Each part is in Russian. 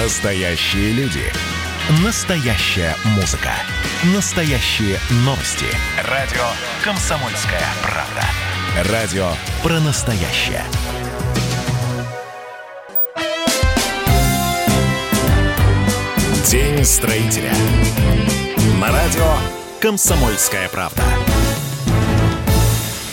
Настоящие люди. Настоящая музыка. Настоящие новости. Радио «Комсомольская правда». Радио про настоящее. День строителя. На радио «Комсомольская правда»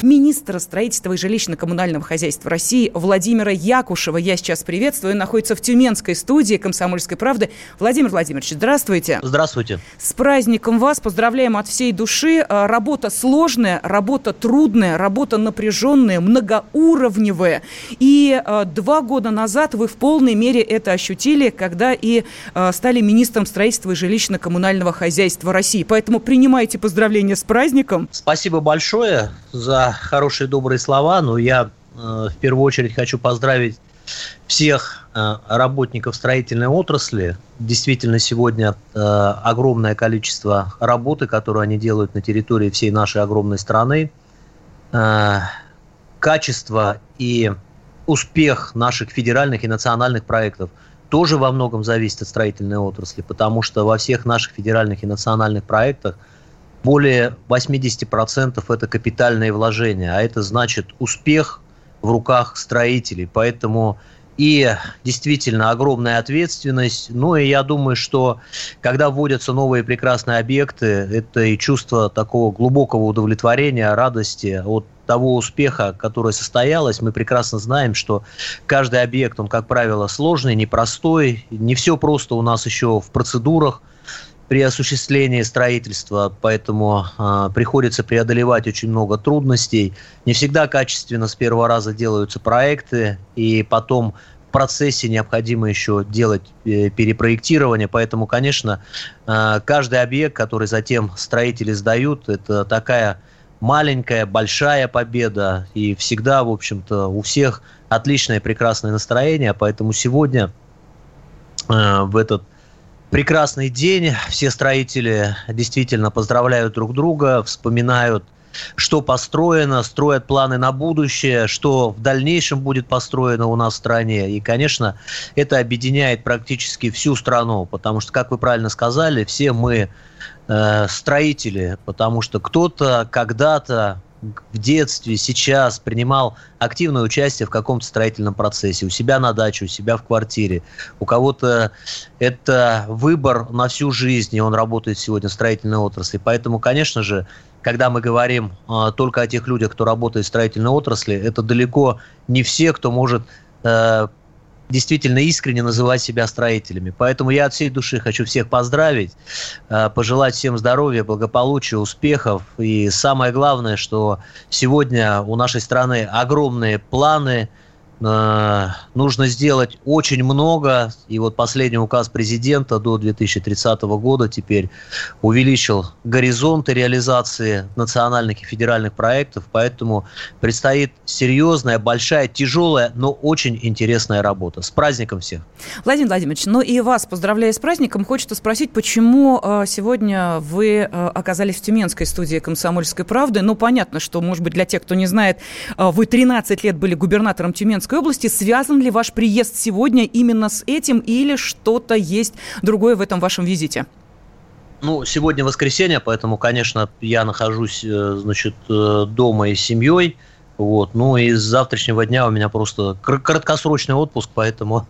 министра строительства и жилищно-коммунального хозяйства России Владимира Якушева. Я сейчас приветствую. Он находится в Тюменской студии «Комсомольской правды». Владимир Владимирович, здравствуйте. Здравствуйте. С праздником вас. Поздравляем от всей души. А, работа сложная, работа трудная, работа напряженная, многоуровневая. И а, два года назад вы в полной мере это ощутили, когда и а, стали министром строительства и жилищно-коммунального хозяйства России. Поэтому принимайте поздравления с праздником. Спасибо большое за хорошие добрые слова, но я э, в первую очередь хочу поздравить всех э, работников строительной отрасли. Действительно, сегодня э, огромное количество работы, которую они делают на территории всей нашей огромной страны. Качество и успех наших федеральных и национальных проектов тоже во многом зависит от строительной отрасли, потому что во всех наших федеральных и национальных проектах – более 80% это капитальные вложения, а это значит успех в руках строителей. Поэтому и действительно огромная ответственность. Ну и я думаю, что когда вводятся новые прекрасные объекты, это и чувство такого глубокого удовлетворения, радости от того успеха, который состоялось. Мы прекрасно знаем, что каждый объект, он, как правило, сложный, непростой. Не все просто у нас еще в процедурах – при осуществлении строительства, поэтому э, приходится преодолевать очень много трудностей. Не всегда качественно с первого раза делаются проекты, и потом в процессе необходимо еще делать э, перепроектирование, поэтому, конечно, э, каждый объект, который затем строители сдают, это такая маленькая, большая победа, и всегда, в общем-то, у всех отличное, прекрасное настроение, поэтому сегодня э, в этот прекрасный день. Все строители действительно поздравляют друг друга, вспоминают, что построено, строят планы на будущее, что в дальнейшем будет построено у нас в стране. И, конечно, это объединяет практически всю страну, потому что, как вы правильно сказали, все мы э, строители, потому что кто-то когда-то в детстве, сейчас принимал активное участие в каком-то строительном процессе, у себя на даче, у себя в квартире. У кого-то это выбор на всю жизнь, и он работает сегодня в строительной отрасли. Поэтому, конечно же, когда мы говорим э, только о тех людях, кто работает в строительной отрасли, это далеко не все, кто может э, действительно искренне называть себя строителями. Поэтому я от всей души хочу всех поздравить, э, пожелать всем здоровья, благополучия, успехов. И самое главное, что сегодня у нашей страны огромные планы – нужно сделать очень много. И вот последний указ президента до 2030 года теперь увеличил горизонты реализации национальных и федеральных проектов. Поэтому предстоит серьезная, большая, тяжелая, но очень интересная работа. С праздником всех! Владимир Владимирович, ну и вас поздравляю с праздником. Хочется спросить, почему э, сегодня вы э, оказались в Тюменской студии «Комсомольской правды». Ну, понятно, что, может быть, для тех, кто не знает, вы 13 лет были губернатором Тюменской Тюменской области. Связан ли ваш приезд сегодня именно с этим или что-то есть другое в этом вашем визите? Ну, сегодня воскресенье, поэтому, конечно, я нахожусь, э, значит, э, дома и с семьей. Вот. Ну и с завтрашнего дня у меня просто краткосрочный отпуск, поэтому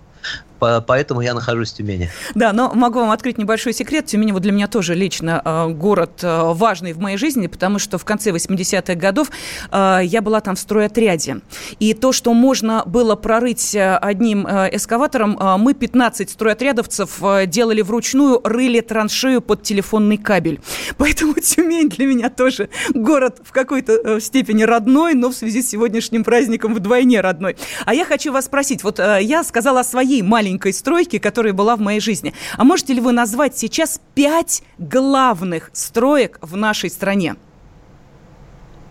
поэтому я нахожусь в Тюмени. Да, но могу вам открыть небольшой секрет. Тюмень вот для меня тоже лично э, город э, важный в моей жизни, потому что в конце 80-х годов э, я была там в стройотряде. И то, что можно было прорыть одним эскаватором, мы 15 стройотрядовцев делали вручную, рыли траншею под телефонный кабель. Поэтому Тюмень для меня тоже город в какой-то степени родной, но в связи с сегодняшним праздником вдвойне родной. А я хочу вас спросить, вот я сказала о своей маленькой маленькой стройки, которая была в моей жизни. А можете ли вы назвать сейчас пять главных строек в нашей стране?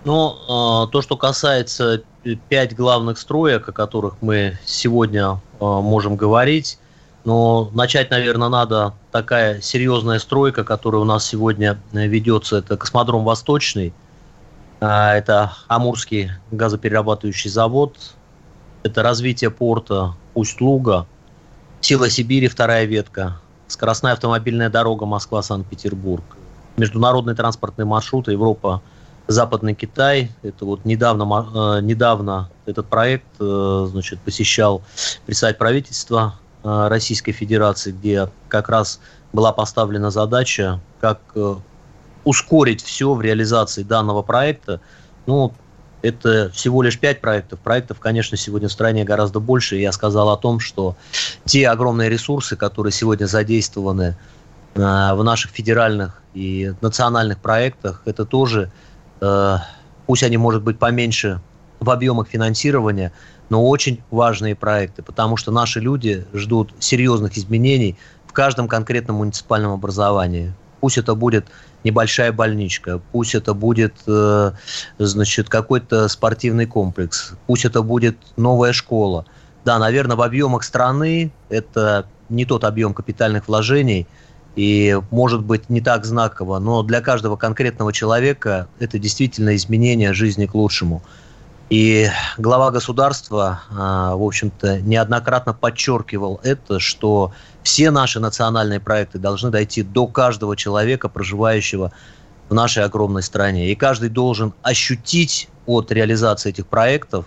Ну, а, то, что касается пять главных строек, о которых мы сегодня а, можем говорить, но начать, наверное, надо такая серьезная стройка, которая у нас сегодня ведется. Это космодром Восточный, а, это Амурский газоперерабатывающий завод, это развитие порта Усть-Луга, Сила Сибири, вторая ветка, скоростная автомобильная дорога Москва-Санкт-Петербург, международный транспортный маршрут Европа, Западный Китай. Это вот недавно, недавно этот проект значит, посещал представитель правительства Российской Федерации, где как раз была поставлена задача, как ускорить все в реализации данного проекта. Ну, это всего лишь пять проектов. Проектов, конечно, сегодня в стране гораздо больше. Я сказал о том, что те огромные ресурсы, которые сегодня задействованы э, в наших федеральных и национальных проектах, это тоже, э, пусть они, может быть, поменьше в объемах финансирования, но очень важные проекты, потому что наши люди ждут серьезных изменений в каждом конкретном муниципальном образовании. Пусть это будет небольшая больничка, пусть это будет, э, значит, какой-то спортивный комплекс, пусть это будет новая школа. Да, наверное, в объемах страны это не тот объем капитальных вложений, и может быть не так знаково, но для каждого конкретного человека это действительно изменение жизни к лучшему. И глава государства, а, в общем-то, неоднократно подчеркивал это, что все наши национальные проекты должны дойти до каждого человека, проживающего в нашей огромной стране. И каждый должен ощутить от реализации этих проектов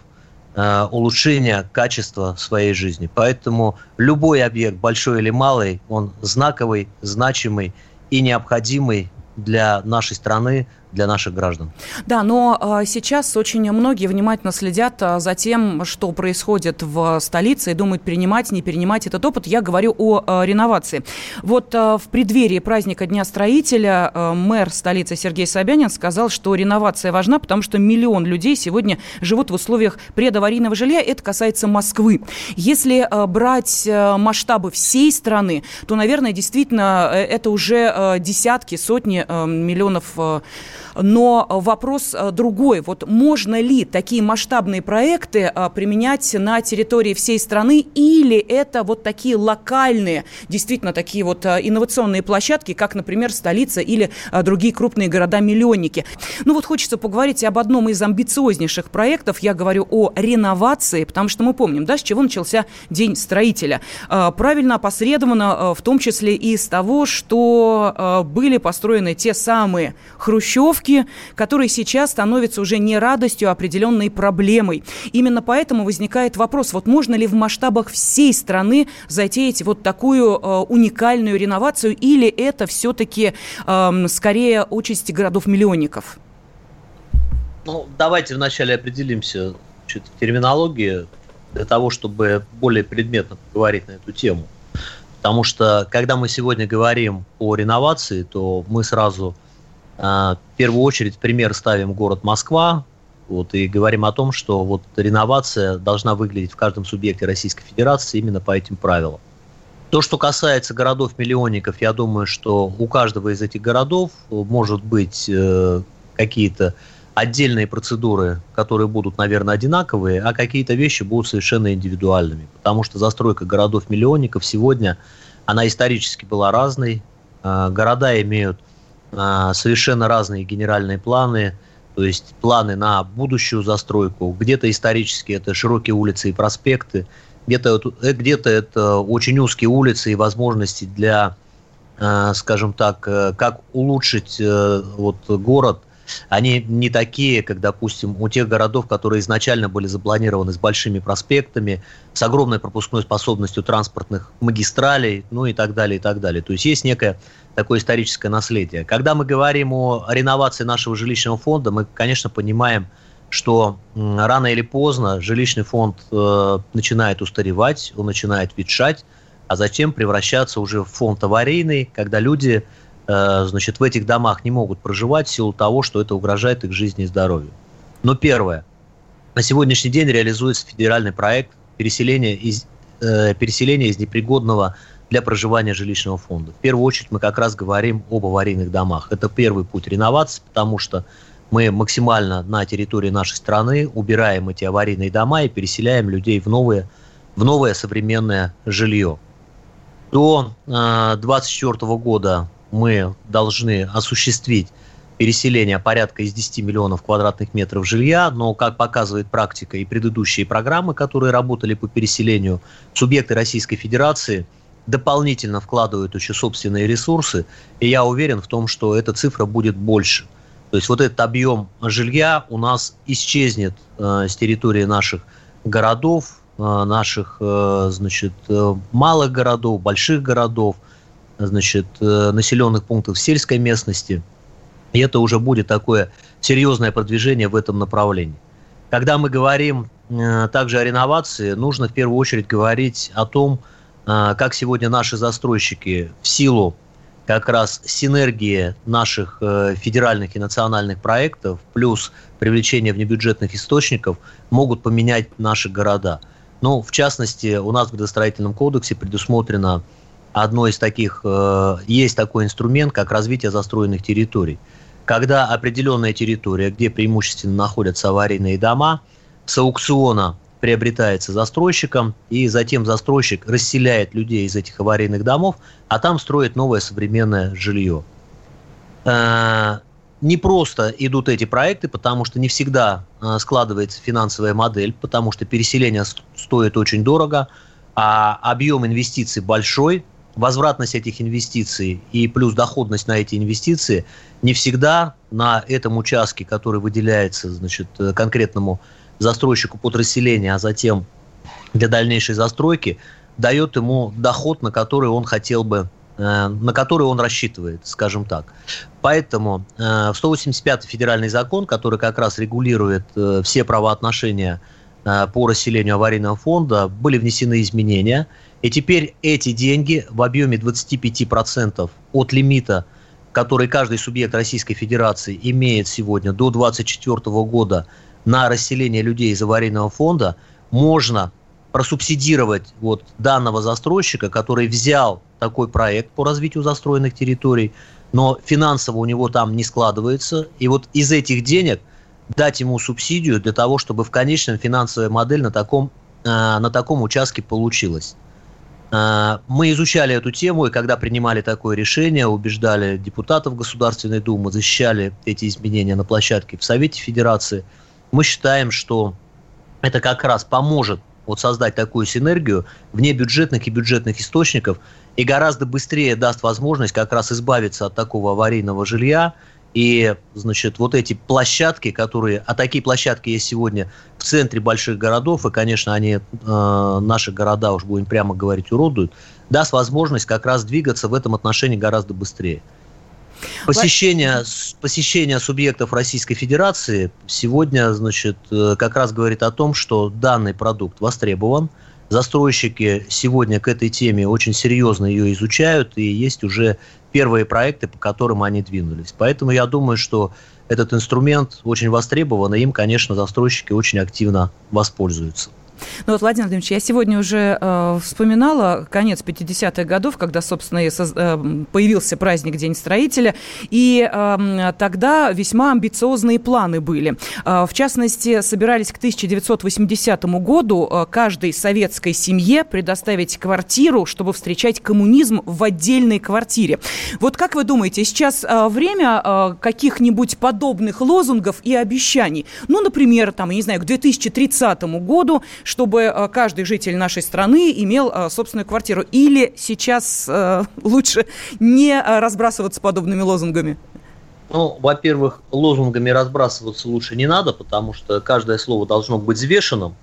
а, улучшение качества своей жизни. Поэтому любой объект, большой или малый, он знаковый, значимый и необходимый для нашей страны, для наших граждан. Да, но а, сейчас очень многие внимательно следят а, за тем, что происходит в столице и думают, перенимать, не перенимать этот опыт. Я говорю о а, реновации. Вот в преддверии праздника Дня строителя мэр столицы Сергей Собянин сказал, что реновация важна, потому что миллион людей сегодня живут в условиях предаварийного жилья. Это касается Москвы. Если брать масштабы всей страны, то, наверное, действительно, э, это уже десятки, сотни миллионов но вопрос э, другой. Вот можно ли такие масштабные проекты э, применять на территории всей страны или это вот такие локальные, действительно такие вот э, инновационные площадки, как, например, столица или другие крупные города-миллионники? Ну вот хочется поговорить об одном из амбициознейших проектов. Я говорю о реновации, потому что мы помним, да, с чего начался День строителя. Правильно опосредованно, в том числе и из того, что были построены те самые хрущевки, ошибки, которые сейчас становятся уже не радостью, а определенной проблемой. Именно поэтому возникает вопрос, вот можно ли в масштабах всей страны затеять вот такую э, уникальную реновацию, или это все-таки э, скорее участь городов-миллионников? Ну, давайте вначале определимся значит, в терминологии для того, чтобы более предметно поговорить на эту тему. Потому что, когда мы сегодня говорим о реновации, то мы сразу в первую очередь пример ставим город Москва, вот, и говорим о том, что вот реновация должна выглядеть в каждом субъекте Российской Федерации именно по этим правилам. То, что касается городов-миллионников, я думаю, что у каждого из этих городов может быть э, какие-то отдельные процедуры, которые будут, наверное, одинаковые, а какие-то вещи будут совершенно индивидуальными. Потому что застройка городов-миллионников сегодня, она исторически была разной. Э, города имеют а, совершенно разные генеральные планы, то есть планы на будущую застройку. Где-то исторически это широкие улицы и проспекты, где-то э, где это очень узкие улицы и возможности для, а, скажем так, э, как улучшить э, вот город они не такие, как, допустим, у тех городов, которые изначально были запланированы с большими проспектами, с огромной пропускной способностью транспортных магистралей, ну и так далее, и так далее. То есть есть некое такое историческое наследие. Когда мы говорим о реновации нашего жилищного фонда, мы, конечно, понимаем, что рано или поздно жилищный фонд э, начинает устаревать, он начинает ветшать, а затем превращаться уже в фонд аварийный, когда люди значит, в этих домах не могут проживать в силу того, что это угрожает их жизни и здоровью. Но первое. На сегодняшний день реализуется федеральный проект переселения из, э, переселения из непригодного для проживания жилищного фонда. В первую очередь мы как раз говорим об аварийных домах. Это первый путь реновации, потому что мы максимально на территории нашей страны убираем эти аварийные дома и переселяем людей в новое, в новое современное жилье. До 2024 э, года мы должны осуществить переселения порядка из 10 миллионов квадратных метров жилья, но, как показывает практика и предыдущие программы, которые работали по переселению, субъекты Российской Федерации дополнительно вкладывают еще собственные ресурсы, и я уверен в том, что эта цифра будет больше. То есть вот этот объем жилья у нас исчезнет э, с территории наших городов, э, наших, э, значит, э, малых городов, больших городов, значит, э, населенных пунктов сельской местности – и это уже будет такое серьезное продвижение в этом направлении. Когда мы говорим э, также о реновации, нужно в первую очередь говорить о том, э, как сегодня наши застройщики в силу как раз синергии наших федеральных и национальных проектов плюс привлечение внебюджетных источников могут поменять наши города. Ну, в частности, у нас в градостроительном кодексе предусмотрено одно из таких, есть такой инструмент, как развитие застроенных территорий – когда определенная территория, где преимущественно находятся аварийные дома, с аукциона приобретается застройщиком, и затем застройщик расселяет людей из этих аварийных домов, а там строит новое современное жилье. Э, не просто идут эти проекты, потому что не всегда э, складывается финансовая модель, потому что переселение стоит очень дорого, а объем инвестиций большой – возвратность этих инвестиций и плюс доходность на эти инвестиции не всегда на этом участке, который выделяется значит, конкретному застройщику под расселение, а затем для дальнейшей застройки, дает ему доход, на который он хотел бы э, на который он рассчитывает, скажем так. Поэтому э, в 185 федеральный закон, который как раз регулирует э, все правоотношения по расселению аварийного фонда, были внесены изменения – и теперь эти деньги в объеме 25% от лимита, который каждый субъект Российской Федерации имеет сегодня до 2024 года на расселение людей из аварийного фонда, можно просубсидировать вот данного застройщика, который взял такой проект по развитию застроенных территорий, но финансово у него там не складывается, и вот из этих денег дать ему субсидию для того, чтобы в конечном финансовая модель на таком, э, на таком участке получилась. А, мы изучали эту тему, и когда принимали такое решение, убеждали депутатов Государственной Думы, защищали эти изменения на площадке в Совете Федерации, мы считаем, что это как раз поможет вот создать такую синергию вне бюджетных и бюджетных источников и гораздо быстрее даст возможность как раз избавиться от такого аварийного жилья, и, значит, вот эти площадки, которые, а такие площадки есть сегодня в центре больших городов, и, конечно, они э, наши города, уж будем прямо говорить, уродуют, даст возможность как раз двигаться в этом отношении гораздо быстрее. Посещение, посещение субъектов Российской Федерации сегодня, значит, э, как раз говорит о том, что данный продукт востребован. Застройщики сегодня к этой теме очень серьезно ее изучают, и есть уже первые проекты, по которым они двинулись. Поэтому я думаю, что этот инструмент очень востребован, и им, конечно, застройщики очень активно воспользуются. Ну вот, Владимир Владимирович, я сегодня уже э, вспоминала конец 50-х годов, когда, собственно, и соз, э, появился праздник День строителя, и э, тогда весьма амбициозные планы были. Э, в частности, собирались к 1980 году э, каждой советской семье предоставить квартиру, чтобы встречать коммунизм в отдельной квартире. Вот как вы думаете, сейчас э, время э, каких-нибудь подобных лозунгов и обещаний? Ну, например, там, я не знаю, к 2030 году чтобы э, каждый житель нашей страны имел э, собственную квартиру? Или сейчас э, лучше не разбрасываться подобными лозунгами? Ну, во-первых, лозунгами разбрасываться лучше не надо, потому что каждое слово должно быть взвешенным.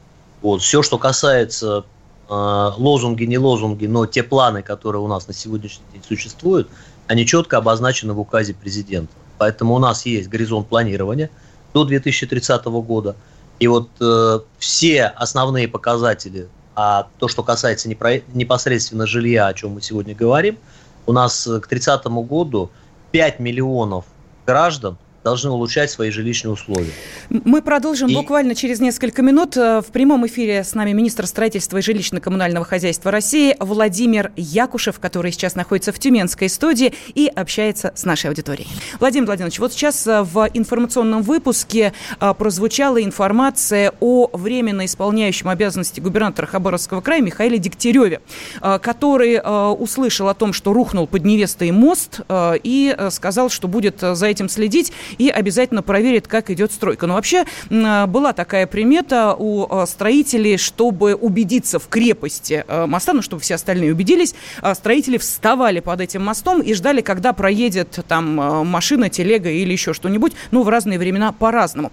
Вот, все, что касается э, лозунги, не лозунги, но те планы, которые у нас на сегодняшний день существуют, они четко обозначены в указе президента. Поэтому у нас есть горизонт планирования до 2030 года – и вот э, все основные показатели, а то, что касается непро- непосредственно жилья, о чем мы сегодня говорим, у нас э, к 30 году 5 миллионов граждан должны улучшать свои жилищные условия. Мы продолжим и... буквально через несколько минут. Э, в прямом эфире с нами министр строительства и жилищно-коммунального хозяйства России Владимир Якушев, который сейчас находится в Тюменской студии и общается с нашей аудиторией. Владимир Владимирович, вот сейчас э, в информационном выпуске э, прозвучала информация о временно исполняющем обязанности губернатора Хабаровского края Михаиле Дегтяреве, который услышал о том, что рухнул под невестой мост и сказал, что будет за этим следить и обязательно проверит, как идет стройка. Но вообще была такая примета у э, строителей, чтобы убедиться в крепости э, моста, ну, чтобы все остальные убедились, э, строители вставали под этим мостом и ждали, когда проедет там машина, телега или еще что-нибудь, ну, в разные времена по-разному.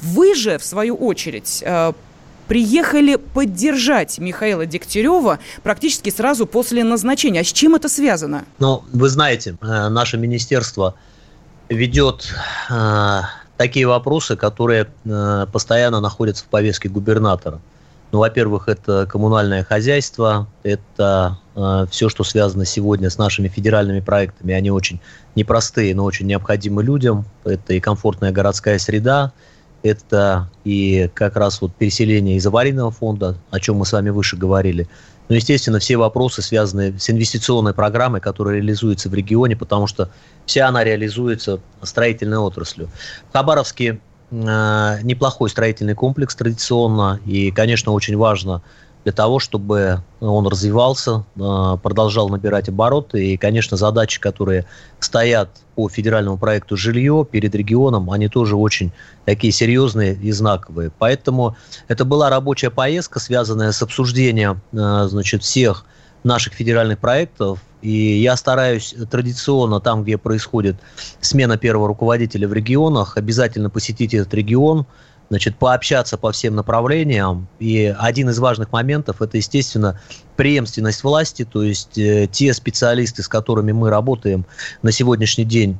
Вы же, в свою очередь, приехали поддержать Михаила Дегтярева практически сразу после назначения. А с чем это связано? Ну, вы знаете, наше министерство ведет э, такие вопросы, которые э, постоянно находятся в повестке губернатора. Ну, во-первых, это коммунальное хозяйство, это э, все, что связано сегодня с нашими федеральными проектами. Они очень непростые, но очень необходимы людям. Это и комфортная городская среда, это и как раз вот переселение из аварийного фонда, о чем мы с вами выше говорили. Ну, естественно, все вопросы, связанные с инвестиционной программой, которая реализуется в регионе, потому что вся она реализуется строительной отраслью. В э, неплохой строительный комплекс традиционно, и, конечно, очень важно для того, чтобы он развивался, э, продолжал набирать обороты. И, конечно, задачи, которые стоят по федеральному проекту «Жилье» перед регионом, они тоже очень такие серьезные и знаковые. Поэтому это была рабочая поездка, связанная с обсуждением э, значит, всех наших федеральных проектов. И я стараюсь традиционно там, где происходит смена первого руководителя в регионах, обязательно посетить этот регион, значит, пообщаться по всем направлениям. И один из важных моментов – это, естественно, преемственность власти, то есть э, те специалисты, с которыми мы работаем на сегодняшний день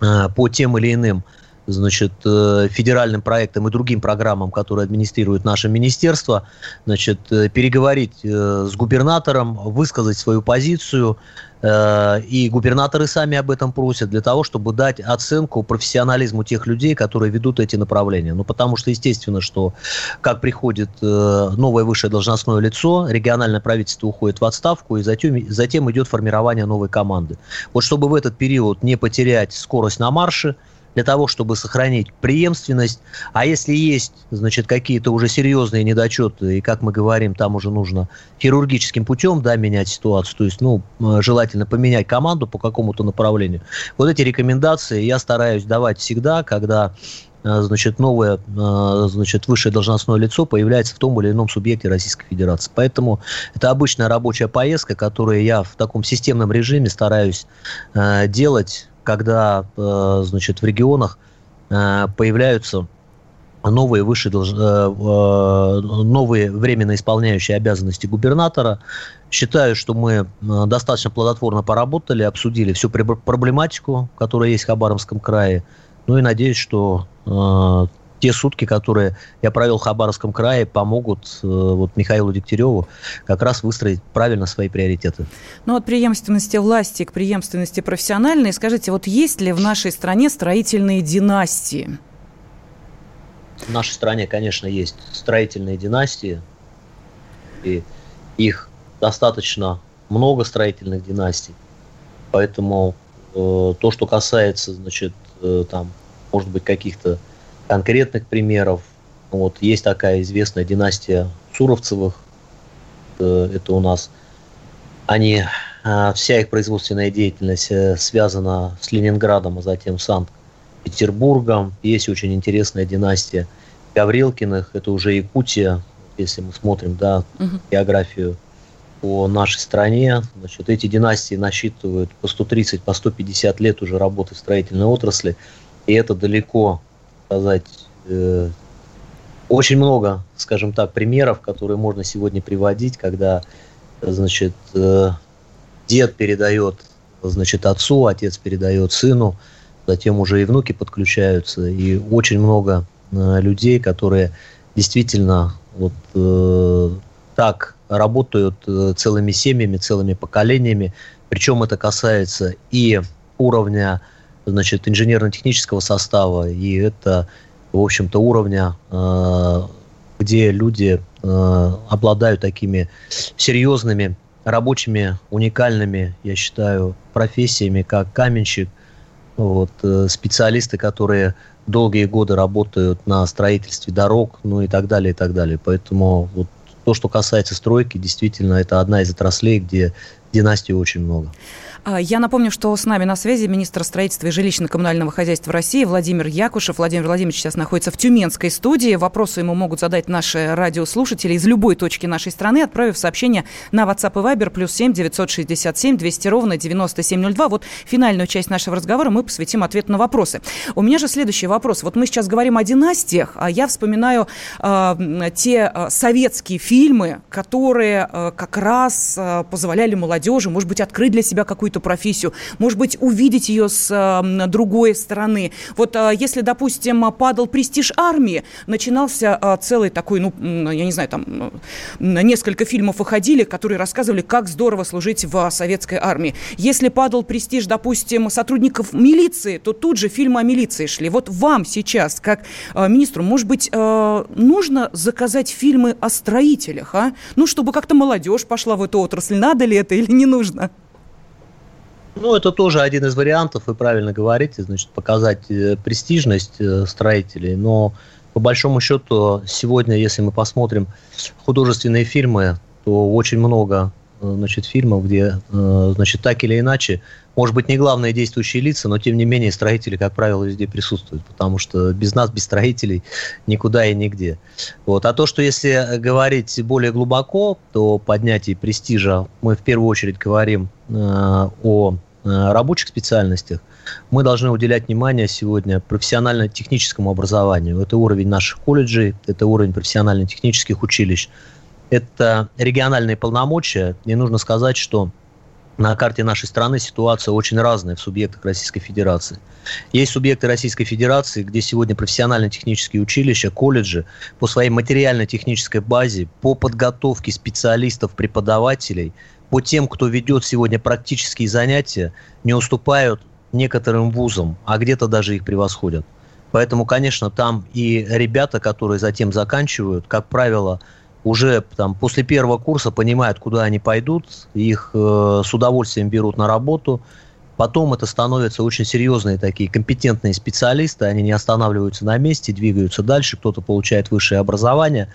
э, по тем или иным значит, э, федеральным проектам и другим программам, которые администрирует наше министерство, значит, э, переговорить э, с губернатором, высказать свою позицию, и губернаторы сами об этом просят, для того, чтобы дать оценку профессионализму тех людей, которые ведут эти направления. Ну, потому что, естественно, что как приходит новое высшее должностное лицо, региональное правительство уходит в отставку, и затем, затем идет формирование новой команды. Вот чтобы в этот период не потерять скорость на марше, для того, чтобы сохранить преемственность. А если есть, значит, какие-то уже серьезные недочеты, и, как мы говорим, там уже нужно хирургическим путем, да, менять ситуацию, то есть, ну, желательно поменять команду по какому-то направлению. Вот эти рекомендации я стараюсь давать всегда, когда э, значит, новое, э, значит, высшее должностное лицо появляется в том или ином субъекте Российской Федерации. Поэтому это обычная рабочая поездка, которую я в таком системном режиме стараюсь э, делать когда, э, значит, в регионах э, появляются новые выше э, новые временно исполняющие обязанности губернатора. Считаю, что мы достаточно плодотворно поработали, обсудили всю проблематику, которая есть в Хабаровском крае. Ну и надеюсь, что те сутки, которые я провел в Хабаровском крае, помогут э, вот Михаилу Дегтяреву как раз выстроить правильно свои приоритеты. Ну, от преемственности власти к преемственности профессиональной, скажите, вот есть ли в нашей стране строительные династии? В нашей стране, конечно, есть строительные династии, и их достаточно много строительных династий, поэтому э, то, что касается, значит, э, там, может быть, каких-то конкретных примеров. Вот есть такая известная династия Суровцевых. Э, это у нас они э, вся их производственная деятельность э, связана с Ленинградом, а затем Санкт-Петербургом. Есть очень интересная династия Гаврилкиных, это уже Якутия, если мы смотрим, да, угу. географию по нашей стране. Значит, эти династии насчитывают по 130, по 150 лет уже работы в строительной отрасли, и это далеко сказать, э, очень много, скажем так, примеров, которые можно сегодня приводить, когда, значит, э, дед передает, значит, отцу, отец передает сыну, затем уже и внуки подключаются, и очень много э, людей, которые действительно вот э, так работают э, целыми семьями, целыми поколениями, причем это касается и уровня значит, инженерно-технического состава, и это, в общем-то, уровня, э, где люди э, обладают такими серьезными рабочими, уникальными, я считаю, профессиями, как каменщик, вот, э, специалисты, которые долгие годы работают на строительстве дорог, ну и так далее, и так далее. Поэтому вот то, что касается стройки, действительно, это одна из отраслей, где династий очень много. А, я напомню, что с нами на связи министр строительства и жилищно-коммунального хозяйства России Владимир Якушев. Владимир Владимирович сейчас находится в Тюменской студии. Вопросы ему могут задать наши радиослушатели из любой точки нашей страны, отправив сообщение на WhatsApp и Viber плюс 7 967 200 ровно 9702. Вот финальную часть нашего разговора мы посвятим ответу на вопросы. У меня же следующий вопрос. Вот мы сейчас говорим о династиях, а я вспоминаю э, те э, советские фильмы, которые э, как раз э, позволяли молодежи, может быть, открыть для себя какую-то профессию, может быть, увидеть ее с другой стороны. Вот э, если, допустим, падал престиж армии, начинался э, целый такой, ну, я не знаю, там несколько фильмов выходили, которые рассказывали, как здорово служить в советской армии. Если падал престиж, допустим, сотрудников милиции, то тут же фильмы о милиции шли. Вот вам сейчас, как э, министру, может быть, нужно заказать фильмы о строителях, а? Ну, чтобы как-то молодежь пошла в эту отрасль. Надо ли это или не нужно? Ну, это тоже один из вариантов, вы правильно говорите, значит, показать э, престижность э, строителей, но по большому счету сегодня, если мы посмотрим художественные фильмы, то очень много значит, фильмов, где, значит, так или иначе, может быть, не главные действующие лица, но тем не менее строители, как правило, везде присутствуют, потому что без нас, без строителей, никуда и нигде. Вот. А то, что если говорить более глубоко, то поднятие престижа, мы в первую очередь говорим э, о э, рабочих специальностях, мы должны уделять внимание сегодня профессионально-техническому образованию. Это уровень наших колледжей, это уровень профессионально-технических училищ, это региональные полномочия. И нужно сказать, что на карте нашей страны ситуация очень разная в субъектах Российской Федерации. Есть субъекты Российской Федерации, где сегодня профессионально-технические училища, колледжи по своей материально-технической базе, по подготовке специалистов, преподавателей, по тем, кто ведет сегодня практические занятия, не уступают некоторым вузам, а где-то даже их превосходят. Поэтому, конечно, там и ребята, которые затем заканчивают, как правило, уже там, после первого курса понимают, куда они пойдут, их э, с удовольствием берут на работу. Потом это становятся очень серьезные такие компетентные специалисты, они не останавливаются на месте, двигаются дальше, кто-то получает высшее образование.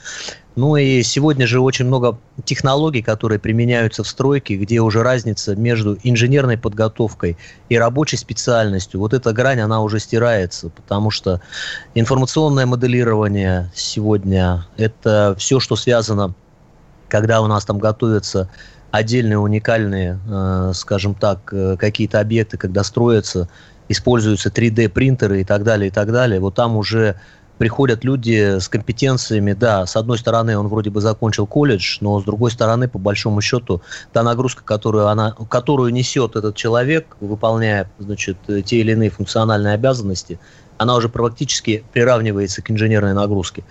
Ну и сегодня же очень много технологий, которые применяются в стройке, где уже разница между инженерной подготовкой и рабочей специальностью, вот эта грань, она уже стирается, потому что информационное моделирование сегодня – это все, что связано, когда у нас там готовятся отдельные уникальные, э, скажем так, э, какие-то объекты, когда строятся, используются 3D-принтеры и так далее, и так далее, вот там уже приходят люди с компетенциями, да, с одной стороны, он вроде бы закончил колледж, но с другой стороны, по большому счету, та нагрузка, которую, она, которую несет этот человек, выполняя, значит, те или иные функциональные обязанности, она уже практически приравнивается к инженерной нагрузке.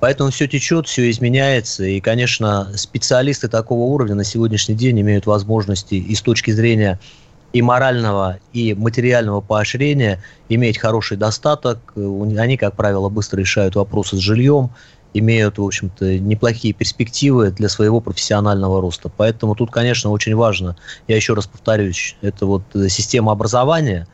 Поэтому все течет, все изменяется, и, конечно, специалисты такого уровня на сегодняшний день имеют возможности и с точки зрения и морального, и материального поощрения, иметь хороший достаток. Они, как правило, быстро решают вопросы с жильем, имеют, в общем-то, неплохие перспективы для своего профессионального роста. Поэтому тут, конечно, очень важно, я еще раз повторюсь, это вот система образования,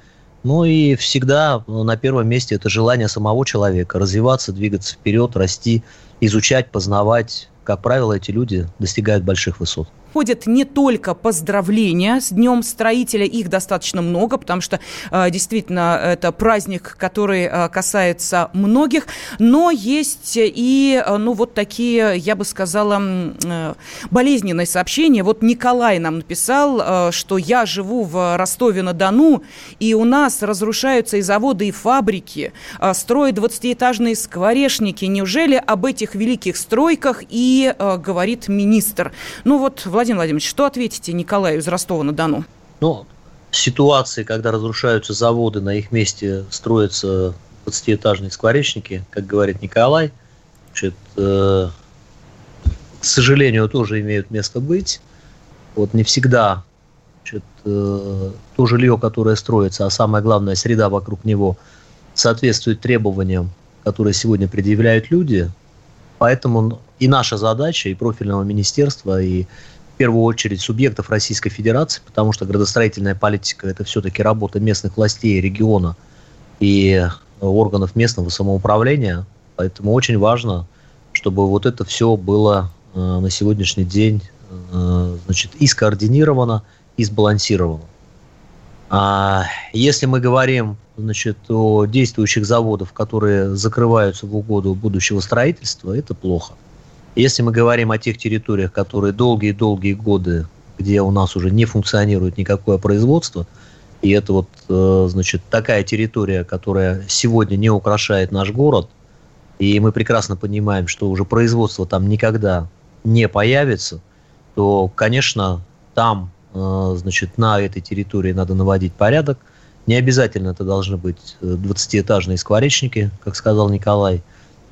ну и всегда на первом месте это желание самого человека развиваться, двигаться вперед, расти, изучать, познавать. Как правило, эти люди достигают больших высот ходят не только поздравления с Днем строителя, их достаточно много, потому что э, действительно это праздник, который э, касается многих, но есть и, э, ну, вот такие, я бы сказала, болезненные сообщения. Вот Николай нам написал, что я живу в Ростове-на-Дону, и у нас разрушаются и заводы, и фабрики, строят 20-этажные скворечники. Неужели об этих великих стройках и говорит министр? Ну вот, Владимир Владимир Владимирович, что ответите Николаю из Ростова-на-Дону? Ну, ситуации, когда разрушаются заводы, на их месте строятся 20-этажные скворечники, как говорит Николай, значит, э, к сожалению, тоже имеют место быть. Вот не всегда значит, то жилье, которое строится, а самое главное, среда вокруг него соответствует требованиям, которые сегодня предъявляют люди. Поэтому и наша задача, и профильного министерства, и в первую очередь субъектов Российской Федерации, потому что градостроительная политика – это все-таки работа местных властей, региона и органов местного самоуправления. Поэтому очень важно, чтобы вот это все было э, на сегодняшний день э, значит, и скоординировано, и сбалансировано. А если мы говорим значит, о действующих заводах, которые закрываются в угоду будущего строительства, это плохо. Если мы говорим о тех территориях, которые долгие-долгие годы, где у нас уже не функционирует никакое производство, и это вот, э, значит, такая территория, которая сегодня не украшает наш город, и мы прекрасно понимаем, что уже производство там никогда не появится, то, конечно, там, э, значит, на этой территории надо наводить порядок. Не обязательно это должны быть 20-этажные э, скворечники, как сказал Николай,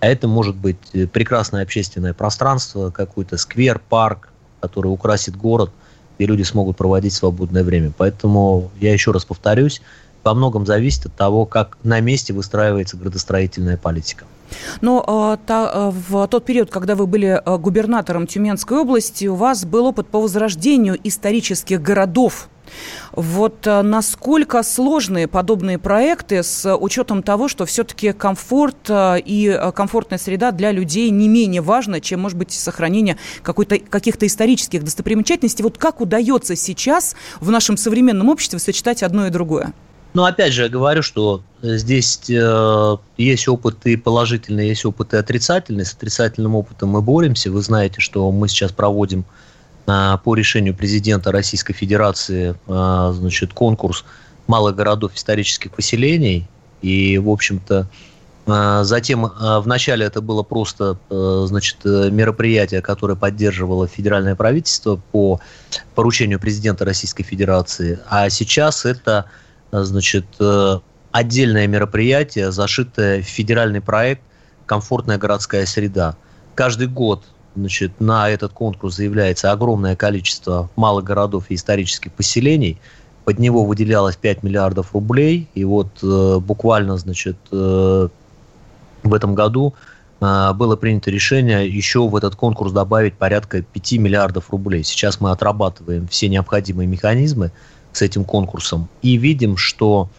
а это может быть прекрасное общественное пространство, какой-то сквер, парк, который украсит город – и люди смогут проводить свободное время. Поэтому я еще раз повторюсь, во многом зависит от того, как на месте выстраивается градостроительная политика. Но э, та, э, в тот период, когда вы были э, губернатором Тюменской области, у вас был опыт по возрождению исторических городов вот э, насколько сложные подобные проекты с учетом того, что все-таки комфорт э, и э, комфортная среда для людей не менее важно, чем, может быть, сохранение каких-то исторических достопримечательностей. Вот как удается сейчас в нашем современном обществе сочетать одно и другое? Ну, опять же, я говорю, что здесь э, есть опыты положительные, есть опыты отрицательные. С отрицательным опытом мы боремся. Вы знаете, что мы сейчас проводим по решению президента Российской Федерации а, значит, конкурс малых городов исторических поселений. И, в общем-то, а, Затем а, вначале это было просто значит, мероприятие, которое поддерживало федеральное правительство по поручению президента Российской Федерации, а сейчас это значит, отдельное мероприятие, зашитое в федеральный проект «Комфортная городская среда». Каждый год значит, на этот конкурс заявляется огромное количество малых городов и исторических поселений. Под него выделялось 5 миллиардов рублей. И вот э, буквально, значит, э, в этом году э, было принято решение еще в этот конкурс добавить порядка 5 миллиардов рублей. Сейчас мы отрабатываем все необходимые механизмы с этим конкурсом и видим, что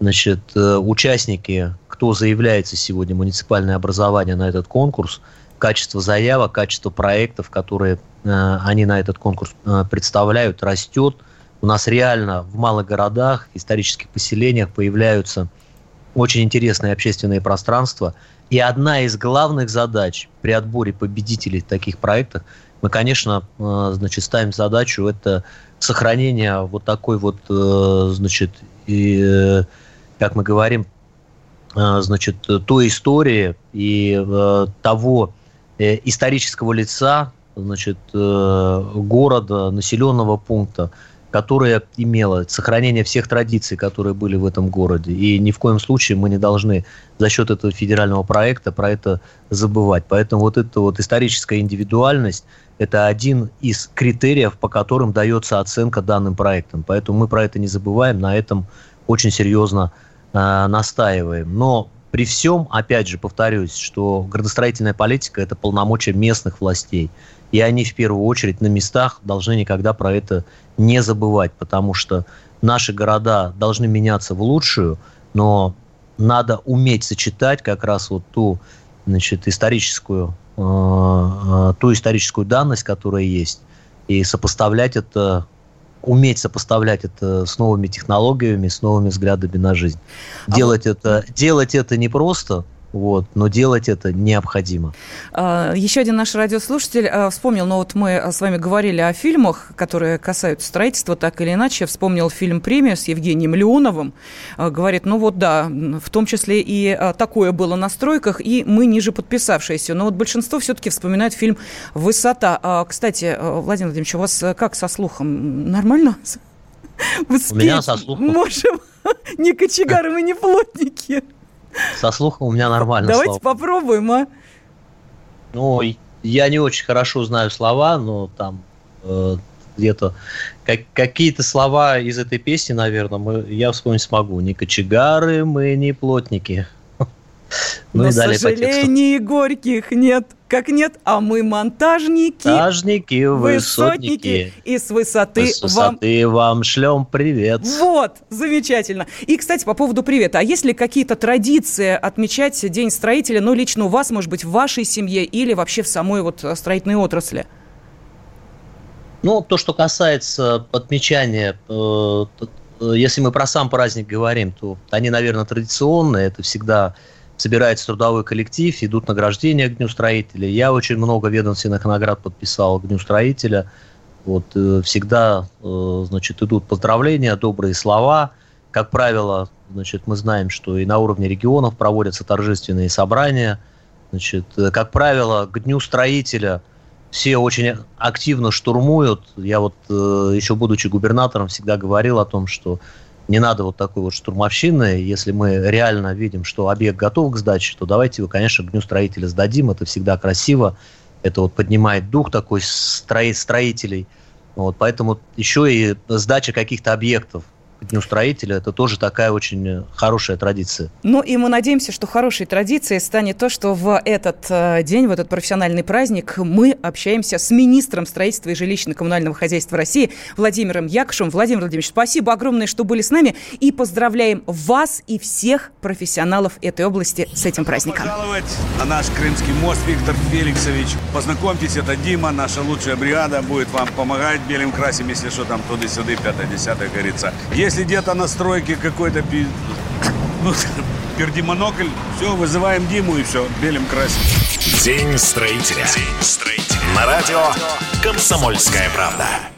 значит, э, участники, кто заявляется сегодня муниципальное образование на этот конкурс – качество заявок, качество проектов, которые э, они на этот конкурс э, представляют, растет. У нас реально в малых городах, исторических поселениях появляются очень интересные общественные пространства. И одна из главных задач при отборе победителей в таких проектах, мы, конечно, э, значит, ставим задачу это сохранение вот такой вот, э, значит, и, как мы говорим, значит, той истории и того исторического лица, значит, э, города, населенного пункта, которое имело сохранение всех традиций, которые были в этом городе. И ни в коем случае мы не должны за счет этого федерального проекта про это забывать. Поэтому вот эта вот историческая индивидуальность – это один из критериев, по которым дается оценка данным проектам. Поэтому мы про это не забываем, на этом очень серьезно э, настаиваем. Но при всем, опять же, повторюсь, что градостроительная политика – это полномочия местных властей. И они в первую очередь на местах должны никогда про это не забывать, потому что наши города должны меняться в лучшую, но надо уметь сочетать как раз вот ту значит, историческую, э, э, ту историческую данность, которая есть, и сопоставлять это уметь сопоставлять это с новыми технологиями, с новыми взглядами на жизнь. А делать, вот... это, делать это не просто, вот, но делать это необходимо. А, еще один наш радиослушатель а, вспомнил, ну вот мы с вами говорили о фильмах, которые касаются строительства, так или иначе, вспомнил фильм «Премия» с Евгением Леоновым. А, говорит, ну вот да, в том числе и такое было на стройках, и мы ниже подписавшиеся. Но вот большинство все-таки вспоминает фильм «Высота». Кстати, Владимир Владимирович, у вас как со слухом? Нормально? Вы у меня со слухом. Можем. Не кочегары, мы не плотники. Со слухом у меня нормально. Давайте слова. попробуем, а? Ну, я не очень хорошо знаю слова, но там э, где-то как, какие-то слова из этой песни, наверное, мы, я вспомнить смогу. Не кочегары, мы не плотники. Ну Но и далее сожалений горьких нет. Как нет, а мы монтажники. Монтажники, высотники. И с высоты, с высоты вам... вам шлем привет. Вот, замечательно. И, кстати, по поводу привета. А есть ли какие-то традиции отмечать День строителя, ну, лично у вас, может быть, в вашей семье или вообще в самой вот строительной отрасли? Ну, то, что касается отмечания, э, если мы про сам праздник говорим, то они, наверное, традиционные. Это всегда собирается трудовой коллектив, идут награждения к Дню строителя. Я очень много ведомственных наград подписал к Дню строителя. Вот, э, всегда э, значит, идут поздравления, добрые слова. Как правило, значит, мы знаем, что и на уровне регионов проводятся торжественные собрания. Значит, э, как правило, к Дню строителя все очень активно штурмуют. Я вот еще будучи губернатором всегда говорил о том, что не надо вот такой вот штурмовщины. Если мы реально видим, что объект готов к сдаче, то давайте его, конечно, к дню строителя сдадим. Это всегда красиво. Это вот поднимает дух такой строителей. Вот, поэтому еще и сдача каких-то объектов Дню строителя. Это тоже такая очень э, хорошая традиция. Ну и мы надеемся, что хорошей традицией станет то, что в этот э, день, в этот профессиональный праздник мы общаемся с министром строительства и жилищно-коммунального хозяйства России Владимиром Якушем. Владимир Владимирович, спасибо огромное, что были с нами. И поздравляем вас и всех профессионалов этой области с этим праздником. пожаловать на наш Крымский мост, Виктор Феликсович. Познакомьтесь, это Дима, наша лучшая бригада, будет вам помогать белым красим, если что там туды-сюды, пятое-десятое, говорится. Если где-то на стройке какой-то ну, пердимонокль, все, вызываем Диму и все, белым красим. День строителя. День строителя. На радио «Комсомольская правда».